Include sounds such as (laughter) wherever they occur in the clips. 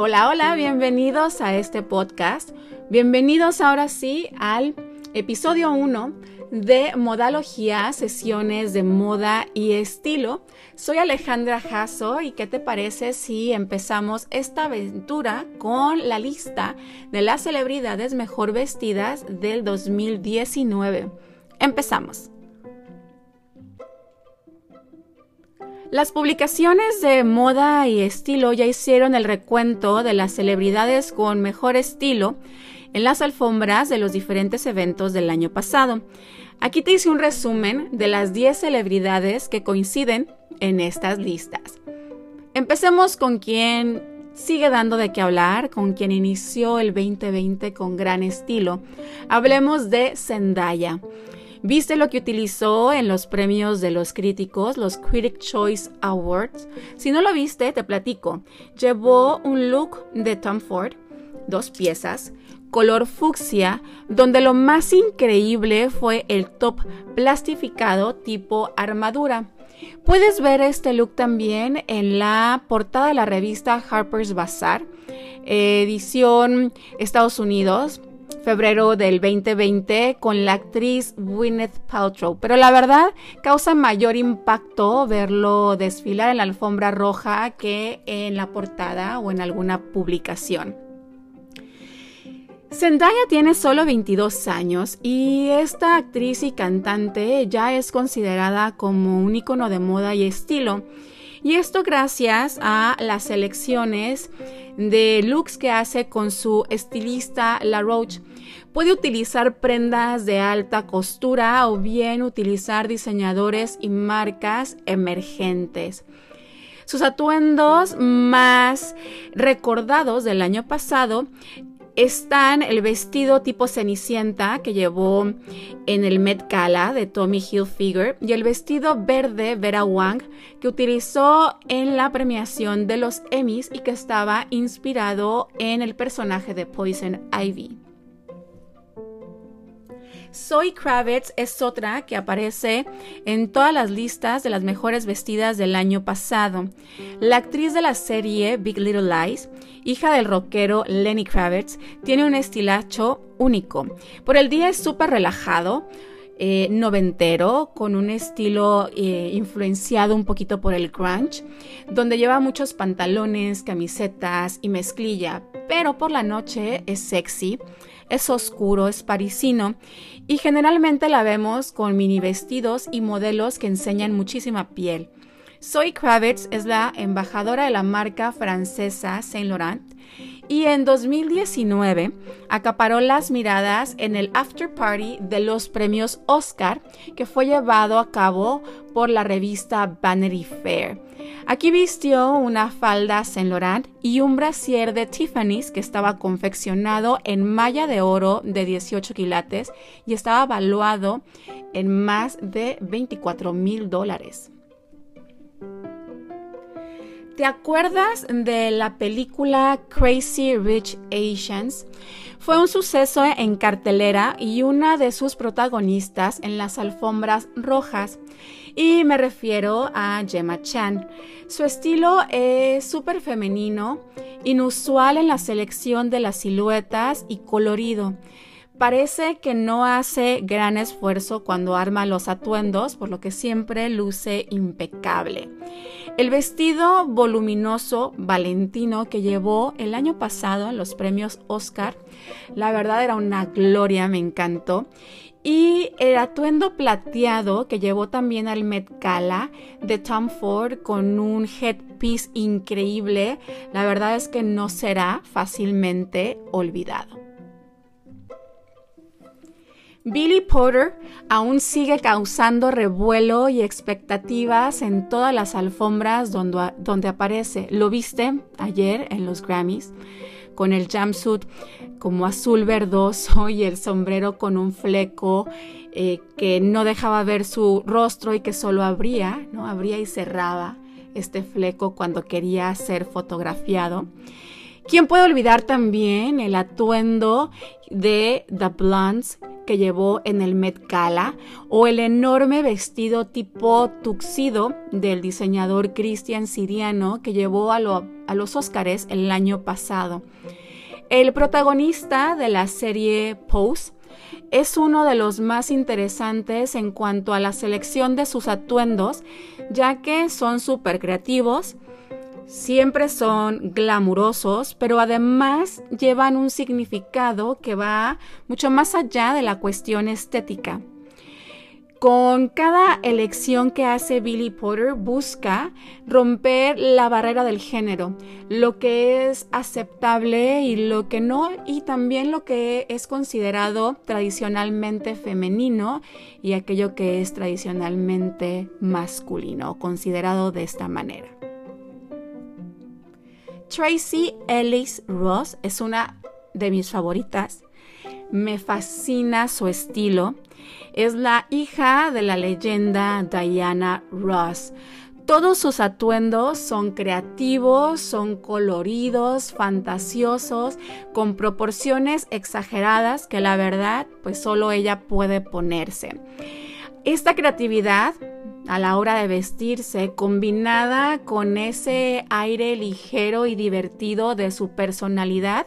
Hola, hola, bienvenidos a este podcast. Bienvenidos ahora sí al episodio 1 de Modalogía, sesiones de moda y estilo. Soy Alejandra Jasso y ¿qué te parece si empezamos esta aventura con la lista de las celebridades mejor vestidas del 2019? Empezamos. Las publicaciones de moda y estilo ya hicieron el recuento de las celebridades con mejor estilo en las alfombras de los diferentes eventos del año pasado. Aquí te hice un resumen de las 10 celebridades que coinciden en estas listas. Empecemos con quien sigue dando de qué hablar, con quien inició el 2020 con gran estilo. Hablemos de Zendaya. ¿Viste lo que utilizó en los premios de los críticos, los Critic Choice Awards? Si no lo viste, te platico. Llevó un look de Tom Ford, dos piezas, color fucsia, donde lo más increíble fue el top plastificado tipo armadura. Puedes ver este look también en la portada de la revista Harper's Bazaar, edición Estados Unidos, febrero del 2020 con la actriz Gwyneth Paltrow, pero la verdad causa mayor impacto verlo desfilar en la alfombra roja que en la portada o en alguna publicación. Zendaya tiene solo 22 años y esta actriz y cantante ya es considerada como un icono de moda y estilo. Y esto gracias a las elecciones de looks que hace con su estilista La Roche. Puede utilizar prendas de alta costura o bien utilizar diseñadores y marcas emergentes. Sus atuendos más recordados del año pasado están el vestido tipo cenicienta que llevó en el Met Gala de Tommy Hilfiger y el vestido verde Vera Wang que utilizó en la premiación de los Emmys y que estaba inspirado en el personaje de Poison Ivy. Zoe Kravitz es otra que aparece en todas las listas de las mejores vestidas del año pasado. La actriz de la serie Big Little Lies, hija del rockero Lenny Kravitz, tiene un estilacho único. Por el día es súper relajado, eh, noventero, con un estilo eh, influenciado un poquito por el grunge, donde lleva muchos pantalones, camisetas y mezclilla, pero por la noche es sexy, es oscuro, es parisino y generalmente la vemos con mini vestidos y modelos que enseñan muchísima piel. Zoe Kravitz es la embajadora de la marca francesa Saint Laurent y en 2019 acaparó las miradas en el after party de los premios Oscar que fue llevado a cabo por la revista Vanity Fair. Aquí vistió una falda Saint Laurent y un brasier de Tiffany's que estaba confeccionado en malla de oro de 18 quilates y estaba valuado en más de 24 mil dólares. ¿Te acuerdas de la película Crazy Rich Asians? Fue un suceso en cartelera y una de sus protagonistas en las alfombras rojas. Y me refiero a Gemma Chan. Su estilo es súper femenino, inusual en la selección de las siluetas y colorido. Parece que no hace gran esfuerzo cuando arma los atuendos, por lo que siempre luce impecable. El vestido voluminoso valentino que llevó el año pasado en los premios Oscar, la verdad era una gloria, me encantó. Y el atuendo plateado que llevó también al Met Gala de Tom Ford con un headpiece increíble, la verdad es que no será fácilmente olvidado. Billy Porter aún sigue causando revuelo y expectativas en todas las alfombras donde, donde, aparece. Lo viste ayer en los Grammys con el jumpsuit como azul verdoso (laughs) y el sombrero con un fleco eh, que no dejaba ver su rostro y que solo abría, ¿no? Abría y cerraba este fleco cuando quería ser fotografiado. ¿Quién puede olvidar también el atuendo de The Blondes que llevó en el Met Gala o el enorme vestido tipo tuxido del diseñador Christian Siriano que llevó a, a los Óscares el año pasado? El protagonista de la serie Pose es uno de los más interesantes en cuanto a la selección de sus atuendos, ya que son súper creativos, siempre son glamurosos, pero además llevan un significado que va mucho más allá de la cuestión estética. Con cada elección que hace Billy Porter busca romper la barrera del género, lo que es aceptable y lo que no, y también lo que es considerado tradicionalmente femenino y aquello que es tradicionalmente masculino, considerado de esta manera. Tracy Ellis Ross es una de mis favoritas. Me fascina su estilo. Es la hija de la leyenda Diana Ross. Todos sus atuendos son creativos, son coloridos, fantasiosos, con proporciones exageradas que la verdad pues solo ella puede ponerse. Esta creatividad a la hora de vestirse, combinada con ese aire ligero y divertido de su personalidad,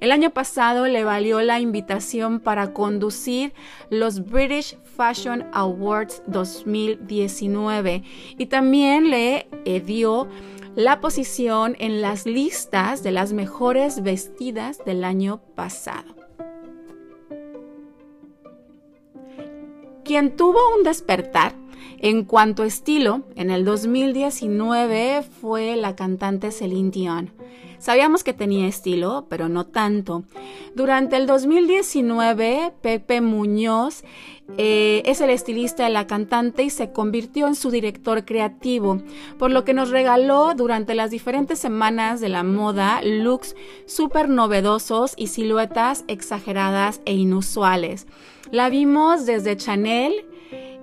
el año pasado le valió la invitación para conducir los British Fashion Awards 2019 y también le eh, dio la posición en las listas de las mejores vestidas del año pasado. Quien tuvo un despertar en cuanto a estilo, en el 2019 fue la cantante Celine Dion. Sabíamos que tenía estilo, pero no tanto. Durante el 2019, Pepe Muñoz eh, es el estilista de la cantante y se convirtió en su director creativo, por lo que nos regaló durante las diferentes semanas de la moda looks súper novedosos y siluetas exageradas e inusuales. La vimos desde Chanel,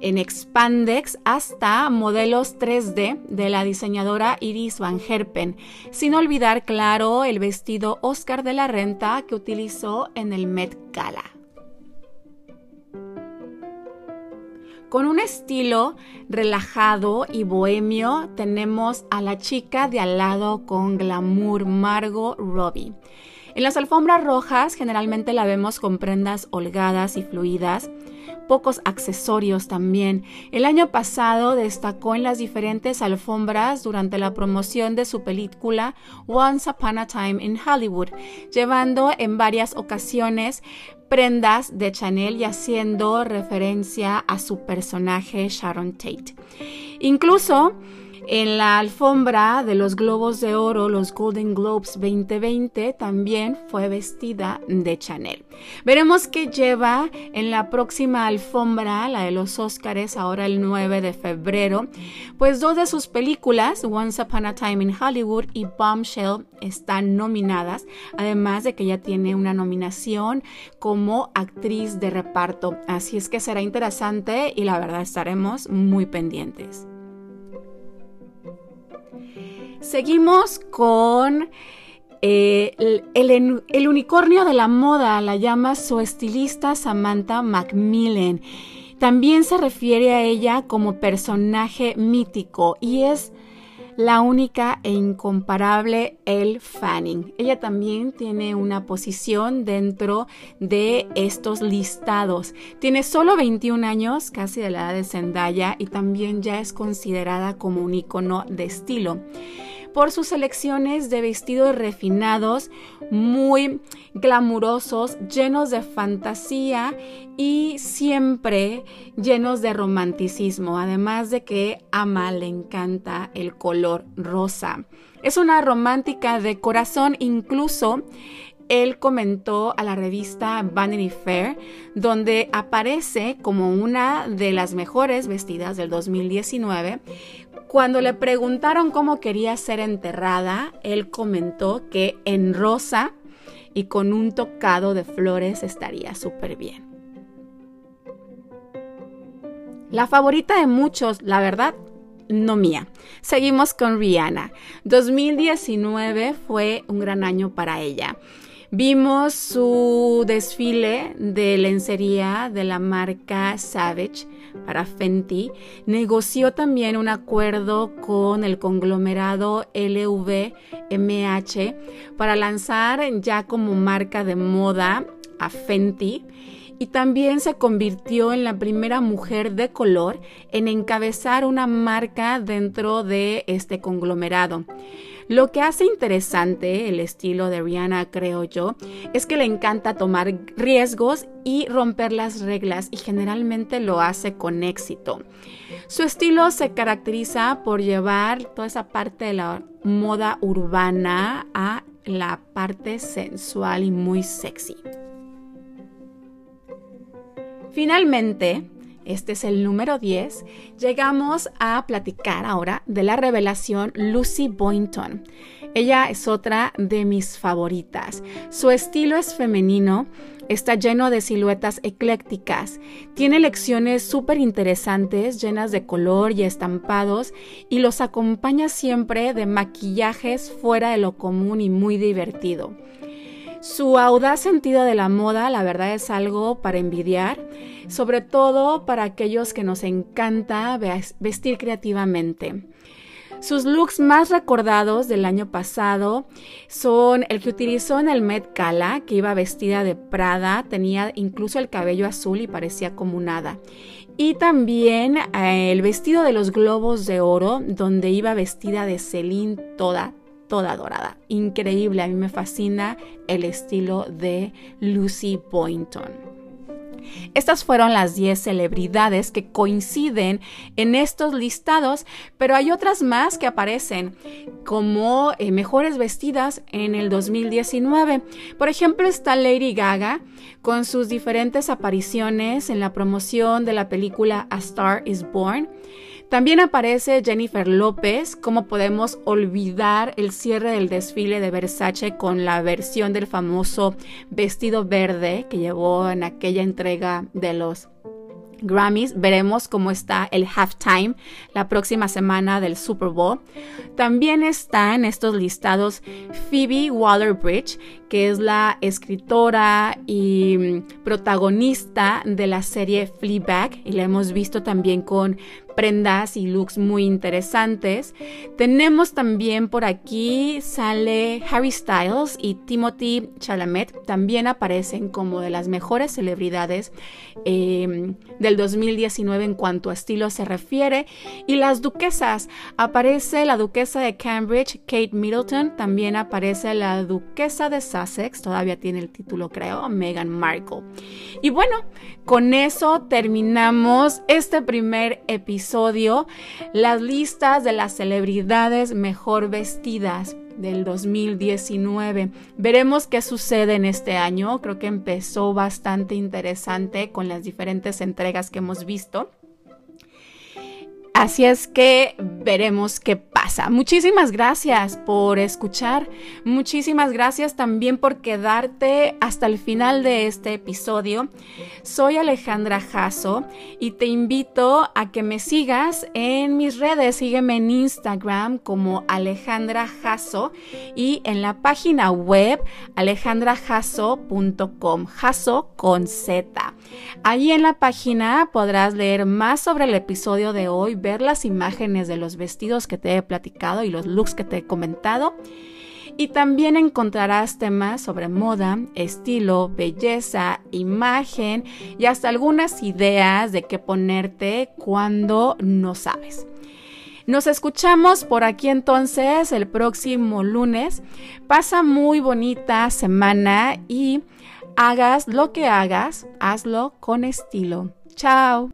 en expandex hasta modelos 3D de la diseñadora Iris Van Herpen, sin olvidar, claro, el vestido Oscar de la Renta que utilizó en el Met Gala. Con un estilo relajado y bohemio tenemos a la chica de al lado con glamour Margot Robbie. En las alfombras rojas generalmente la vemos con prendas holgadas y fluidas, pocos accesorios también. El año pasado destacó en las diferentes alfombras durante la promoción de su película Once Upon a Time in Hollywood, llevando en varias ocasiones prendas de Chanel y haciendo referencia a su personaje Sharon Tate. Incluso en la alfombra de los Globos de Oro, los Golden Globes 2020, también fue vestida de Chanel. Veremos qué lleva en la próxima alfombra, la de los Oscars, ahora el 9 de febrero, pues dos de sus películas, Once Upon a Time in Hollywood y Bombshell, están nominadas, además de que ella tiene una nominación como actriz de reparto. Así es que será interesante y la verdad estaremos muy pendientes. Seguimos con eh, el, unicornio de la moda, la llama su estilista Samantha Macmillan. También se refiere a ella como personaje mítico y es la única e incomparable Elle Fanning. Ella también tiene una posición dentro de estos listados. Tiene solo 21 años, casi de la edad de Zendaya, y también ya es considerada como un icono de estilo por sus selecciones de vestidos refinados, muy glamurosos, llenos de fantasía y siempre llenos de romanticismo, además de que ama, le encanta el color rosa. Es una romántica de corazón, incluso él comentó a la revista Vanity Fair, donde aparece como una de las mejores vestidas del 2019, cuando le preguntaron cómo quería ser enterrada, él comentó que en rosa y con un tocado de flores estaría súper bien. La favorita de muchos, la verdad, no mía. Seguimos con Rihanna. 2019 fue un gran año para ella. Vimos su desfile de lencería de la marca Savage para Fenty. Negoció también un acuerdo con el conglomerado LVMH para lanzar ya como marca de moda a Fenty y también se convirtió en la primera mujer de color en encabezar una marca dentro de este conglomerado. Lo que hace interesante el estilo de Rihanna, creo yo, es que le encanta tomar riesgos y romper las reglas y generalmente lo hace con éxito. Su estilo se caracteriza por llevar toda esa parte de la moda urbana a la parte sensual y muy sexy. Finalmente, este es el número 10, llegamos a platicar ahora de la revelación Lucy Boynton. Ella es otra de mis favoritas. Su estilo es femenino, está lleno de siluetas eclécticas, tiene lecciones súper interesantes llenas de color y estampados y los acompaña siempre de maquillajes fuera de lo común y muy divertido. Su audaz sentido de la moda, la verdad, es algo para envidiar, sobre todo para aquellos que nos encanta vestir creativamente. Sus looks más recordados del año pasado son el que utilizó en el Met Gala, que iba vestida de Prada, tenía incluso el cabello azul y parecía como un. Y también eh, el vestido de los globos de oro, donde iba vestida de Celine toda, toda dorada. Increíble, a mí me fascina el estilo de Lucy Boynton. Estas fueron las 10 celebridades que coinciden en estos listados, pero hay otras más que aparecen como eh, mejores vestidas en el 2019. Por ejemplo, está Lady Gaga con sus diferentes apariciones en la promoción de la película A Star is Born. También aparece Jennifer López. ¿Cómo podemos olvidar el cierre del desfile de Versace con la versión del famoso vestido verde que llevó en aquella entrega de los Grammys. Veremos cómo está el halftime la próxima semana del Super Bowl. También está en estos listados Phoebe Waller-Bridge, que es la escritora y mm, protagonista de la serie Fleabag y la hemos visto también con prendas y looks muy interesantes. Tenemos también por aquí sale Harry Styles y Timothy Chalamet, también aparecen como de las mejores celebridades em, del 2019 en cuanto a estilo se refiere. Y las duquesas, aparece la duquesa de Cambridge, Kate Middleton, también aparece la duquesa de Sussex, todavía tiene el título creo, Meghan Markle. Y bueno, con eso terminamos este primer episodio las listas de las celebridades mejor vestidas del 2019. Veremos qué sucede en este año. Creo que empezó bastante interesante con las diferentes entregas que hemos visto. Así es que veremos qué pasa. Muchísimas gracias por escuchar. Muchísimas gracias también por quedarte hasta el final de este episodio. Soy Alejandra Jasso y te invito a que me sigas en mis redes. Sígueme en Instagram como Alejandra Jasso y en la página web alejandrajasso.com. Jasso con Z. Allí en la página podrás leer más sobre el episodio de hoy ver las imágenes de los vestidos que te he platicado y los looks que te he comentado. Y también encontrarás temas sobre moda, estilo, belleza, imagen y hasta algunas ideas de qué ponerte cuando no sabes. Nos escuchamos por aquí entonces el próximo lunes. Pasa muy bonita semana y hagas lo que hagas, hazlo con estilo. Chao.